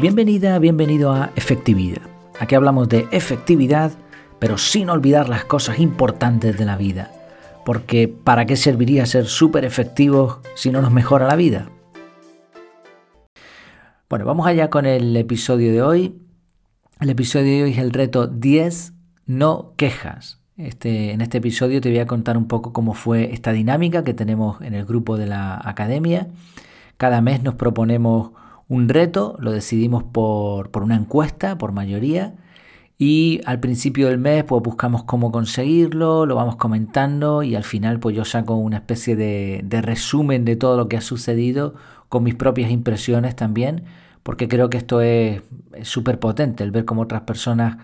Bienvenida, bienvenido a Efectividad. Aquí hablamos de efectividad, pero sin olvidar las cosas importantes de la vida. Porque ¿para qué serviría ser súper efectivos si no nos mejora la vida? Bueno, vamos allá con el episodio de hoy. El episodio de hoy es el reto 10 no quejas. Este, en este episodio te voy a contar un poco cómo fue esta dinámica que tenemos en el grupo de la academia. Cada mes nos proponemos un reto, lo decidimos por, una encuesta, por mayoría, y al principio del mes pues buscamos cómo conseguirlo, lo vamos comentando y al final pues yo saco una especie de, resumen de todo lo que ha sucedido con mis propias impresiones también, porque creo que esto es súper potente, el ver cómo otras personas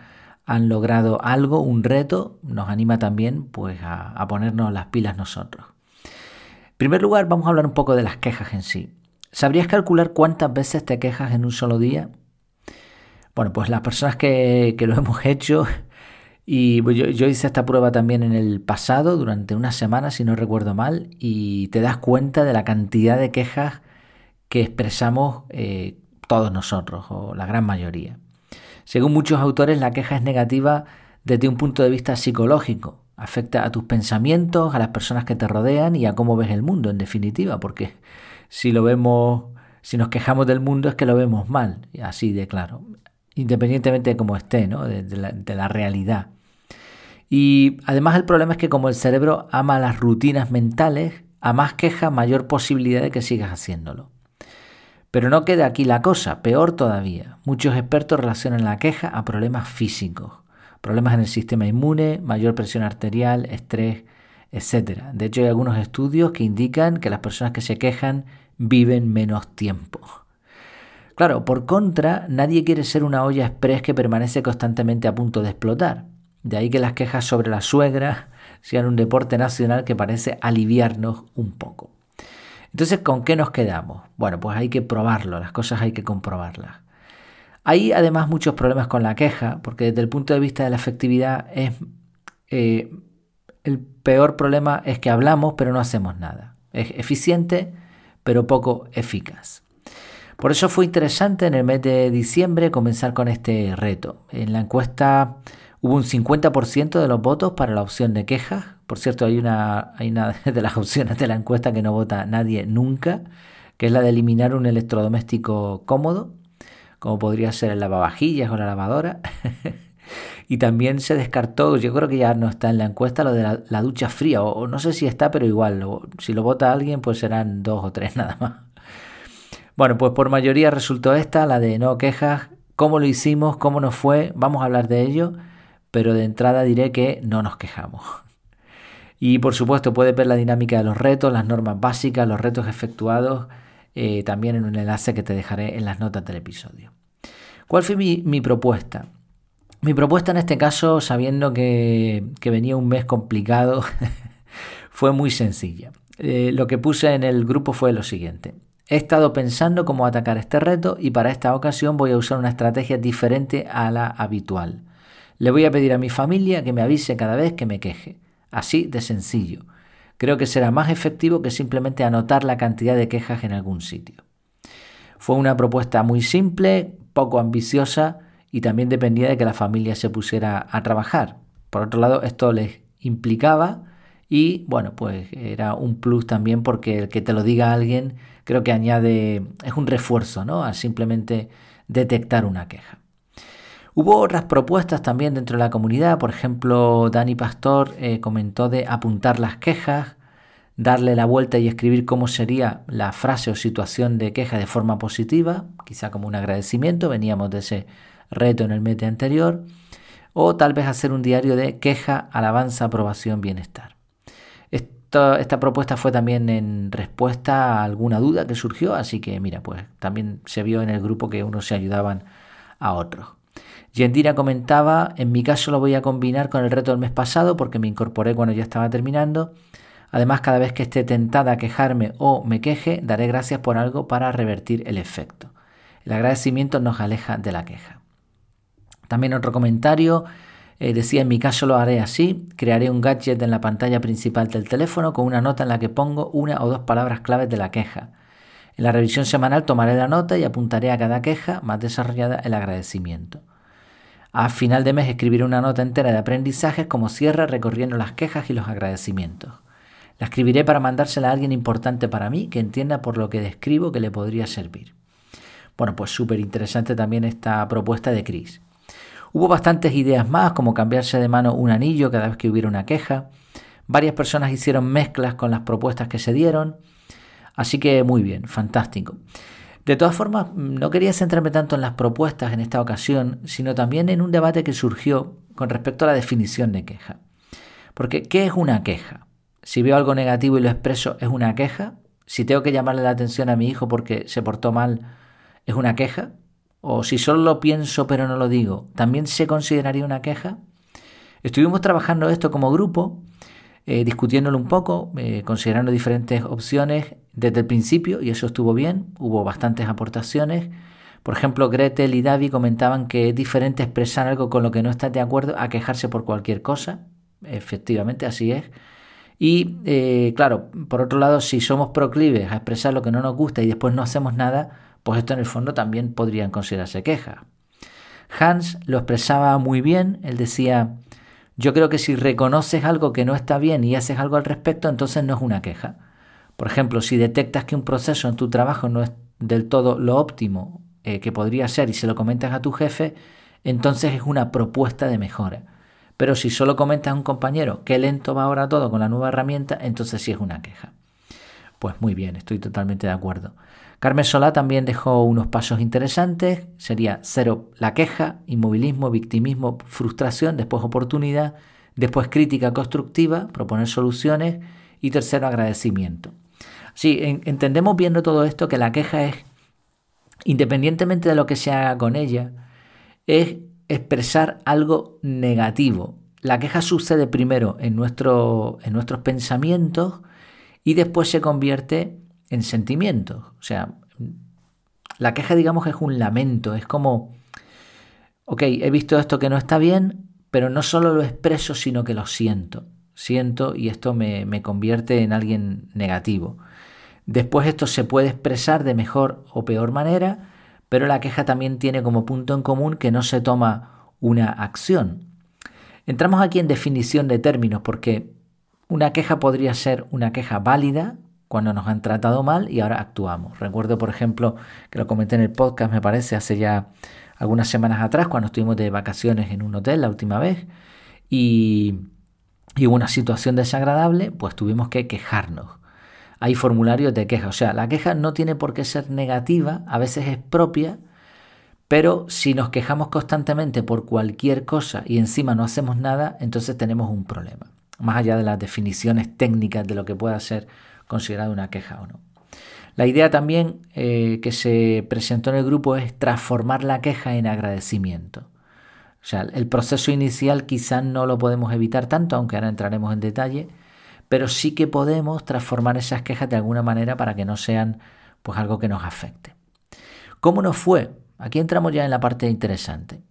han logrado algo, un reto, nos anima también pues a, a ponernos las pilas nosotros. En primer lugar vamos a hablar un poco de las quejas en sí. ¿Sabrías calcular cuántas veces te quejas en un solo día? Bueno, pues las personas que, lo hemos hecho, y yo, yo, hice esta prueba también en el pasado, durante una semana, si no recuerdo mal, y te das cuenta de la cantidad de quejas que expresamos eh, todos nosotros, o la gran mayoría. Según muchos autores, la queja es negativa desde un punto de vista psicológico. Afecta a tus pensamientos, a las personas que te rodean y a cómo ves el mundo, en definitiva, porque si lo vemos, si nos quejamos del mundo es que lo vemos mal, así de claro, independientemente de cómo esté, ¿no? de, la, de la realidad. Y además el problema es que como el cerebro ama las rutinas mentales, a más queja, mayor posibilidad de que sigas haciéndolo. Pero no queda aquí la cosa, peor todavía. Muchos expertos relacionan la queja a problemas físicos, problemas en el sistema inmune, mayor presión arterial, estrés, etc. De hecho, hay algunos estudios que indican que las personas que se quejan viven menos tiempo. Claro, por contra, nadie quiere ser una olla express que permanece constantemente a punto de explotar. De ahí que las quejas sobre la suegra sean un deporte nacional que parece aliviarnos un poco. Entonces, ¿con qué nos quedamos? Bueno, pues hay que probarlo, las cosas hay que comprobarlas. Hay además muchos problemas con la queja, porque desde el punto de vista de la efectividad es eh, el peor problema es que hablamos pero no hacemos nada. Es eficiente pero poco eficaz. Por eso fue interesante en el mes de diciembre comenzar con este reto. En la encuesta hubo un 50% de los votos para la opción de quejas. Por cierto, hay una, hay una de las opciones de la encuesta que no vota nadie nunca, que es la de eliminar un electrodoméstico cómodo, como podría ser el lavavajillas o la lavadora. Y también se descartó, yo creo que ya no está en la encuesta, lo de la, ducha fría, o, no sé si está, pero igual, si lo vota alguien, pues serán dos o tres nada más. Bueno, pues por mayoría resultó esta, la de no quejas, cómo lo hicimos, cómo nos fue, vamos a hablar de ello, pero de entrada diré que no nos quejamos. Y por supuesto puedes ver la dinámica de los retos, las normas básicas, los retos efectuados, eh, también en un enlace que te dejaré en las notas del episodio. ¿Cuál fue mi propuesta? Mi propuesta en este caso, sabiendo que, venía un mes complicado, fue muy sencilla. Eh, lo que puse en el grupo fue lo siguiente. He estado pensando cómo atacar este reto y para esta ocasión voy a usar una estrategia diferente a la habitual. Le voy a pedir a mi familia que me avise cada vez que me queje. Así de sencillo. Creo que será más efectivo que simplemente anotar la cantidad de quejas en algún sitio. Fue una propuesta muy simple, poco ambiciosa, y también dependía de que la familia se pusiera a trabajar. Por otro lado, esto les implicaba y bueno, pues era un plus también porque el que te lo diga alguien creo que añade, es un refuerzo, ¿no? A simplemente detectar una queja. Hubo otras propuestas también dentro de la comunidad, por ejemplo, Dani Pastor eh, comentó de apuntar las quejas, darle la vuelta y escribir cómo sería la frase o situación de queja de forma positiva, quizá como un agradecimiento, veníamos de ese reto en el mes anterior, o tal vez hacer un diario de queja, alabanza, aprobación, bienestar. Esta, esta propuesta fue también en respuesta a alguna duda que surgió, así que mira, pues también se vio en el grupo que unos se ayudaban a otros. Yendira comentaba, en mi caso lo voy a combinar con el reto del mes pasado porque me incorporé cuando ya estaba terminando. Además, cada vez que esté tentada a quejarme o me queje, daré gracias por algo para revertir el efecto. El agradecimiento nos aleja de la queja. También otro comentario eh, decía, en mi caso lo haré así, crearé un gadget en la pantalla principal del teléfono con una nota en la que pongo una o dos palabras claves de la queja. En la revisión semanal tomaré la nota y apuntaré a cada queja más desarrollada el agradecimiento. A final de mes escribiré una nota entera de aprendizajes como cierre recorriendo las quejas y los agradecimientos. La escribiré para mandársela a alguien importante para mí que entienda por lo que describo que le podría servir. Bueno, pues súper interesante también esta propuesta de Chris. Hubo bastantes ideas más, como cambiarse de mano un anillo cada vez que hubiera una queja. Varias personas hicieron mezclas con las propuestas que se dieron. Así que muy bien, fantástico. De todas formas, no quería centrarme tanto en las propuestas en esta ocasión, sino también en un debate que surgió con respecto a la definición de queja. Porque, ¿qué es una queja? Si veo algo negativo y lo expreso, ¿es una queja? Si tengo que llamarle la atención a mi hijo porque se portó mal, ¿es una queja? O si solo lo pienso pero no lo digo, ¿también se consideraría una queja? Estuvimos trabajando esto como grupo eh, discutiéndolo un poco, eh, considerando diferentes opciones desde el principio, y eso estuvo bien, hubo bastantes aportaciones. Por ejemplo, Gretel y Davi comentaban que es diferente expresar algo con lo que no estás de acuerdo a quejarse por cualquier cosa. Efectivamente, así es. Y eh, claro, por otro lado, si somos proclives a expresar lo que no nos gusta y después no hacemos nada, pues esto en el fondo también podrían considerarse quejas. Hans lo expresaba muy bien, él decía, yo creo que si reconoces algo que no está bien y haces algo al respecto, entonces no es una queja. Por ejemplo, si detectas que un proceso en tu trabajo no es del todo lo óptimo eh, que podría ser y se lo comentas a tu jefe, entonces es una propuesta de mejora. Pero si solo comentas a un compañero que lento va ahora todo con la nueva herramienta, entonces sí es una queja. Pues muy bien, estoy totalmente de acuerdo. Carmen Solá también dejó unos pasos interesantes. Sería cero la queja, inmovilismo, victimismo, frustración, después oportunidad, después crítica constructiva, proponer soluciones y tercero agradecimiento. Sí, entendemos viendo todo esto que la queja es, independientemente de lo que se haga con ella, es expresar algo negativo. La queja sucede primero en, nuestro, en nuestros pensamientos y después se convierte en sentimientos. O sea, la queja, digamos, es un lamento, es como, ok, he visto esto que no está bien, pero no solo lo expreso, sino que lo siento. Siento y esto me, me convierte en alguien negativo. Después esto se puede expresar de mejor o peor manera, pero la queja también tiene como punto en común que no se toma una acción. Entramos aquí en definición de términos porque una queja podría ser una queja válida, cuando nos han tratado mal y ahora actuamos. Recuerdo, por ejemplo, que lo comenté en el podcast, me parece, hace ya algunas semanas atrás, cuando estuvimos de vacaciones en un hotel la última vez y, hubo una situación desagradable, pues tuvimos que quejarnos. Hay formularios de queja, o sea, la queja no tiene por qué ser negativa, a veces es propia, pero si nos quejamos constantemente por cualquier cosa y encima no hacemos nada, entonces tenemos un problema. Más allá de las definiciones técnicas de lo que pueda ser considerado una queja o no. La idea también eh, que se presentó en el grupo es transformar la queja en agradecimiento. O sea, el proceso inicial quizás no lo podemos evitar tanto, aunque ahora entraremos en detalle, pero sí que podemos transformar esas quejas de alguna manera para que no sean pues algo que nos afecte. ¿Cómo nos fue? Aquí entramos ya en la parte interesante.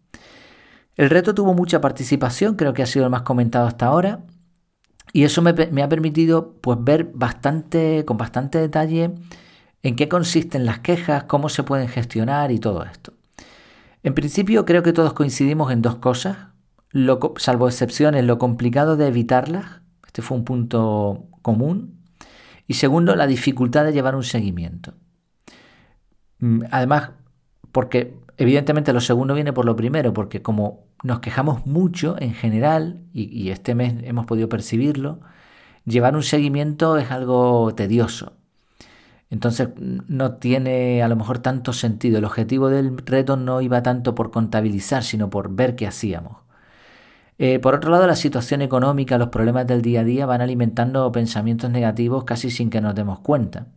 El reto tuvo mucha participación, creo que ha sido el más comentado hasta ahora. Y eso me, ha permitido pues, ver bastante, con bastante detalle en qué consisten las quejas, cómo se pueden gestionar y todo esto. En principio creo que todos coincidimos en dos cosas, salvo excepciones, lo complicado de evitarlas, este fue un punto común, y segundo, la dificultad de llevar un seguimiento. Mm, además, porque evidentemente lo segundo viene por lo primero, porque como nos quejamos mucho en general, y, este mes hemos podido percibirlo, llevar un seguimiento es algo tedioso. Entonces no tiene a lo mejor tanto sentido. El objetivo del reto no iba tanto por contabilizar, sino por ver qué hacíamos. Eh, por otro lado, la situación económica, los problemas del día a día van alimentando pensamientos negativos casi sin que nos demos cuenta.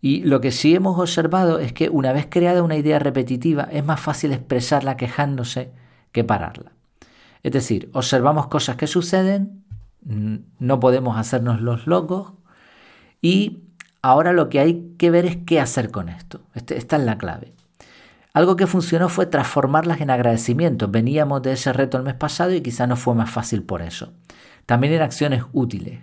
Y lo que sí hemos observado es que una vez creada una idea repetitiva es más fácil expresarla quejándose que pararla. Es decir, observamos cosas que suceden, no podemos hacernos los locos y ahora lo que hay que ver es qué hacer con esto. Este, esta es la clave. Algo que funcionó fue transformarlas en agradecimientos. Veníamos de ese reto el mes pasado y quizá no fue más fácil por eso. También en acciones útiles.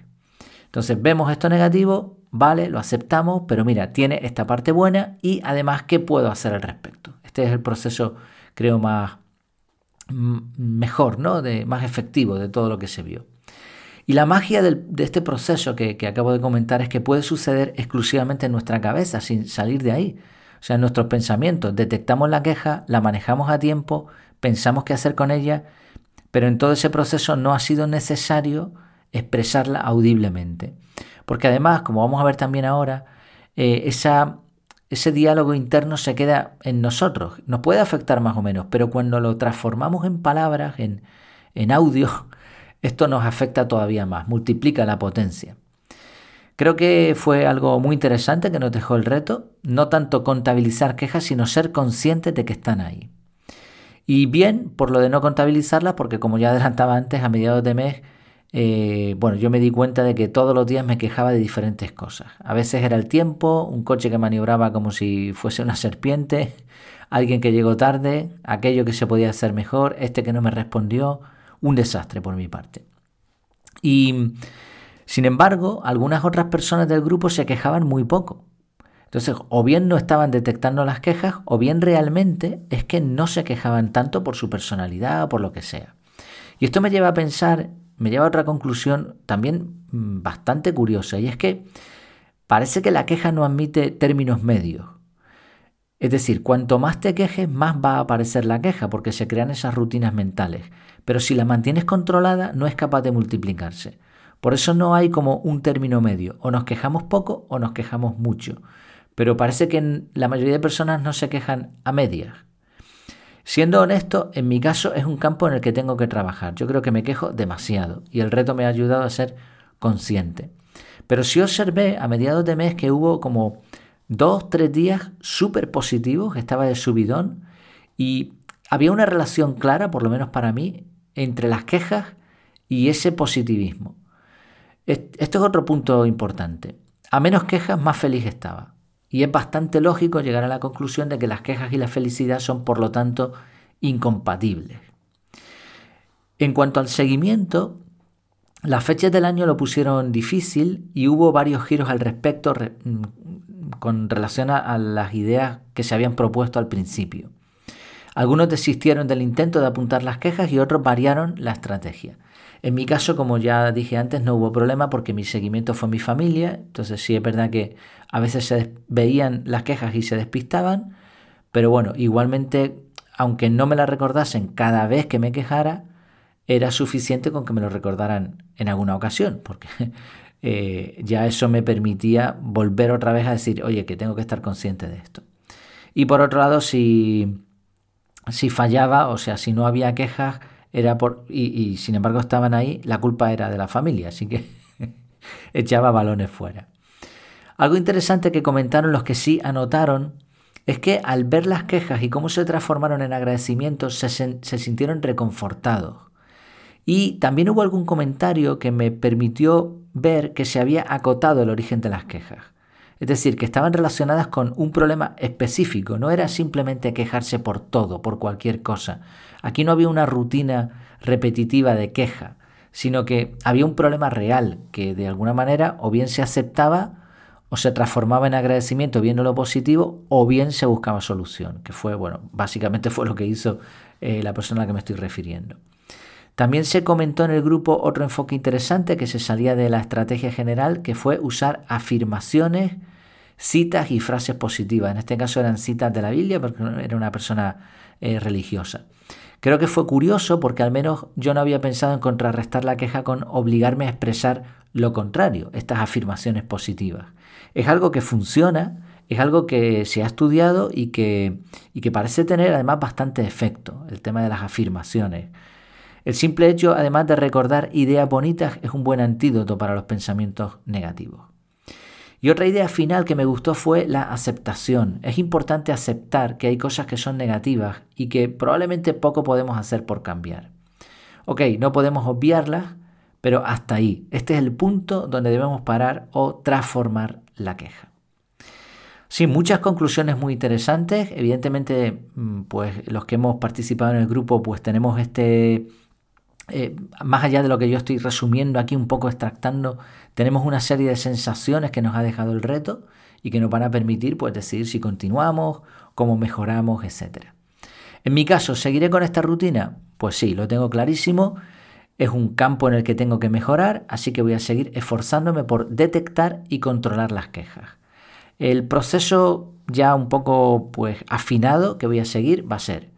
Entonces vemos esto negativo, vale, lo aceptamos, pero mira, tiene esta parte buena y además, ¿qué puedo hacer al respecto? Este es el proceso, creo, más mejor, ¿no? De, más efectivo de todo lo que se vio. Y la magia de este proceso que, que, acabo de comentar es que puede suceder exclusivamente en nuestra cabeza, sin salir de ahí. O sea, en nuestros pensamientos. Detectamos la queja, la manejamos a tiempo, pensamos qué hacer con ella, pero en todo ese proceso no ha sido necesario expresarla audiblemente. Porque además, como vamos a ver también ahora, eh, ese diálogo interno se queda en nosotros. Nos puede afectar más o menos, pero cuando lo transformamos en palabras, en, en audio, esto nos afecta todavía más, multiplica la potencia. Creo que fue algo muy interesante que nos dejó el reto, no tanto contabilizar quejas, sino ser conscientes de que están ahí. Y bien, por lo de no contabilizarlas, porque como ya adelantaba antes, a mediados de mes eh, bueno, yo me di cuenta de que todos los días me quejaba de diferentes cosas. A veces era el tiempo, un coche que maniobraba como si fuese una serpiente, alguien que llegó tarde, aquello que se podía hacer mejor, este que no me respondió, un desastre por mi parte. Y, sin embargo, algunas otras personas del grupo se quejaban muy poco. Entonces, o bien no estaban detectando las quejas, o bien realmente es que no se quejaban tanto por su personalidad o por lo que sea. Y esto me lleva a pensar me lleva a otra conclusión también mm, bastante curiosa, y es que parece que la queja no admite términos medios. Es decir, cuanto más te quejes, más va a aparecer la queja, porque se crean esas rutinas mentales. Pero si la mantienes controlada, no es capaz de multiplicarse. Por eso no hay como un término medio. O nos quejamos poco o nos quejamos mucho. Pero parece que la mayoría de personas no se quejan a medias. Siendo honesto, en mi caso es un campo en el que tengo que trabajar. Yo creo que me quejo demasiado y el reto me ha ayudado a ser consciente. Pero sí observé a mediados de mes que hubo como dos, tres días súper positivos, estaba de subidón y había una relación clara, por lo menos para mí, entre las quejas y ese positivismo. Esto es otro punto importante. A menos quejas, más feliz estaba. Y es bastante lógico llegar a la conclusión de que las quejas y la felicidad son, por lo tanto, incompatibles. En cuanto al seguimiento, las fechas del año lo pusieron difícil y hubo varios giros al respecto mm, con relación a las ideas que se habían propuesto al principio. Algunos desistieron del intento de apuntar las quejas y otros variaron la estrategia. En mi caso, como ya dije antes, no hubo problema porque mi seguimiento fue mi familia, entonces sí es verdad que a veces se veían las quejas y se despistaban, pero bueno, igualmente, aunque no me las recordasen cada vez que me quejara, era suficiente con que me lo recordaran en alguna ocasión, porque eh, ya eso me permitía volver otra vez a decir, oye, que tengo que estar consciente de esto. Y por otro lado, si, si fallaba, o sea, si no había quejas, era por, y, sin embargo estaban ahí, la culpa era de la familia, así que echaba balones fuera. Algo interesante que comentaron los que sí anotaron es que al ver las quejas y cómo se transformaron en agradecimientos se, se sintieron reconfortados. Y también hubo algún comentario que me permitió ver que se había acotado el origen de las quejas. Es decir, que estaban relacionadas con un problema específico, no era simplemente quejarse por todo, por cualquier cosa. Aquí no había una rutina repetitiva de queja, sino que había un problema real que de alguna manera o bien se aceptaba o se transformaba en agradecimiento viendo lo positivo o bien se buscaba solución, que fue, bueno, básicamente fue lo que hizo eh, la persona a la que me estoy refiriendo. También se comentó en el grupo otro enfoque interesante que se salía de la estrategia general, que fue usar afirmaciones, citas y frases positivas. En este caso eran citas de la Biblia porque era una persona eh, religiosa. Creo que fue curioso porque al menos yo no había pensado en contrarrestar la queja con obligarme a expresar lo contrario, estas afirmaciones positivas. Es algo que funciona, es algo que se ha estudiado y que, y que parece tener además bastante efecto, el tema de las afirmaciones. El simple hecho, además de recordar ideas bonitas, es un buen antídoto para los pensamientos negativos. Y otra idea final que me gustó fue la aceptación. Es importante aceptar que hay cosas que son negativas y que probablemente poco podemos hacer por cambiar. Ok, no podemos obviarlas, pero hasta ahí. Este es el punto donde debemos parar o transformar la queja. Sí, muchas conclusiones muy interesantes. Evidentemente, mm, pues los que hemos participado en el grupo, pues tenemos este, eh, más allá de lo que yo estoy resumiendo aquí, un poco extractando, tenemos una serie de sensaciones que nos ha dejado el reto y que nos van a permitir pues, decidir si continuamos, cómo mejoramos, etc. En mi caso, ¿seguiré con esta rutina? Pues sí, lo tengo clarísimo. Es un campo en el que tengo que mejorar, así que voy a seguir esforzándome por detectar y controlar las quejas. El proceso ya un poco pues afinado que voy a seguir va a ser,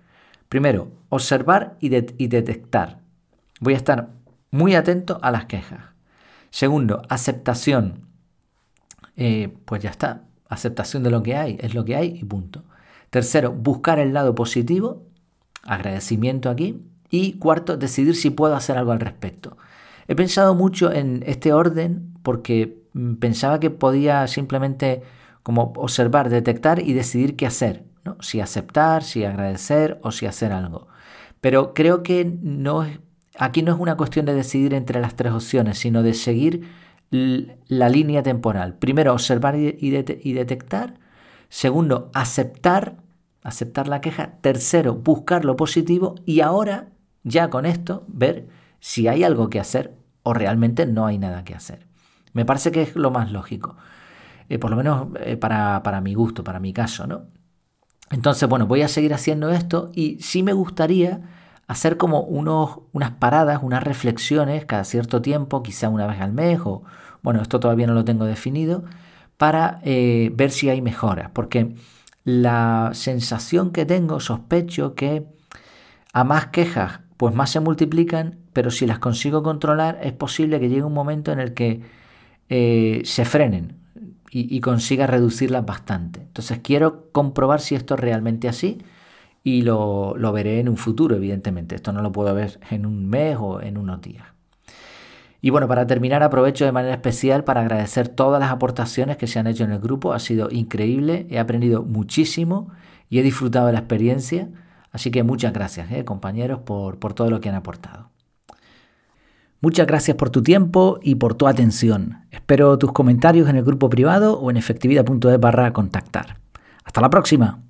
primero, observar y, y detectar Voy a estar muy atento a las quejas. Segundo, aceptación. Eh, pues ya está. Aceptación de lo que hay. Es lo que hay y punto. Tercero, buscar el lado positivo. Agradecimiento aquí. Y cuarto, decidir si puedo hacer algo al respecto. He pensado mucho en este orden porque mm, pensaba que podía simplemente como observar, detectar y decidir qué hacer. ¿no? Si aceptar, si agradecer o si hacer algo. Pero creo que no es Aquí no es una cuestión de decidir entre las tres opciones, sino de seguir la línea temporal. Primero, observar y, detectar. Segundo, aceptar, aceptar la queja. Tercero, buscar lo positivo. Y ahora, ya con esto, ver si hay algo que hacer o realmente no hay nada que hacer. Me parece que es lo más lógico. Eh, por lo menos eh, para, para, mi gusto, para mi caso, ¿no? Entonces, bueno, voy a seguir haciendo esto y sí me gustaría hacer como unos, unas paradas, unas reflexiones cada cierto tiempo, quizá una vez al mes o, bueno, esto todavía no lo tengo definido, para eh, ver si hay mejoras, porque la sensación que tengo, sospecho que a más quejas, pues más se multiplican, pero si las consigo controlar, es posible que llegue un momento en el que eh, se frenen y, y consiga reducirlas bastante. Entonces quiero comprobar si esto es realmente así y lo, veré en un futuro, evidentemente. Esto no lo puedo ver en un mes o en unos días. Y bueno, para terminar aprovecho de manera especial para agradecer todas las aportaciones que se han hecho en el grupo. Ha sido increíble, he aprendido muchísimo y he disfrutado de la experiencia. Así que muchas gracias, eh, compañeros, por, por todo lo que han aportado. Muchas gracias por tu tiempo y por tu atención. Espero tus comentarios en el grupo privado o en efectividad.es barra contactar. Hasta la próxima.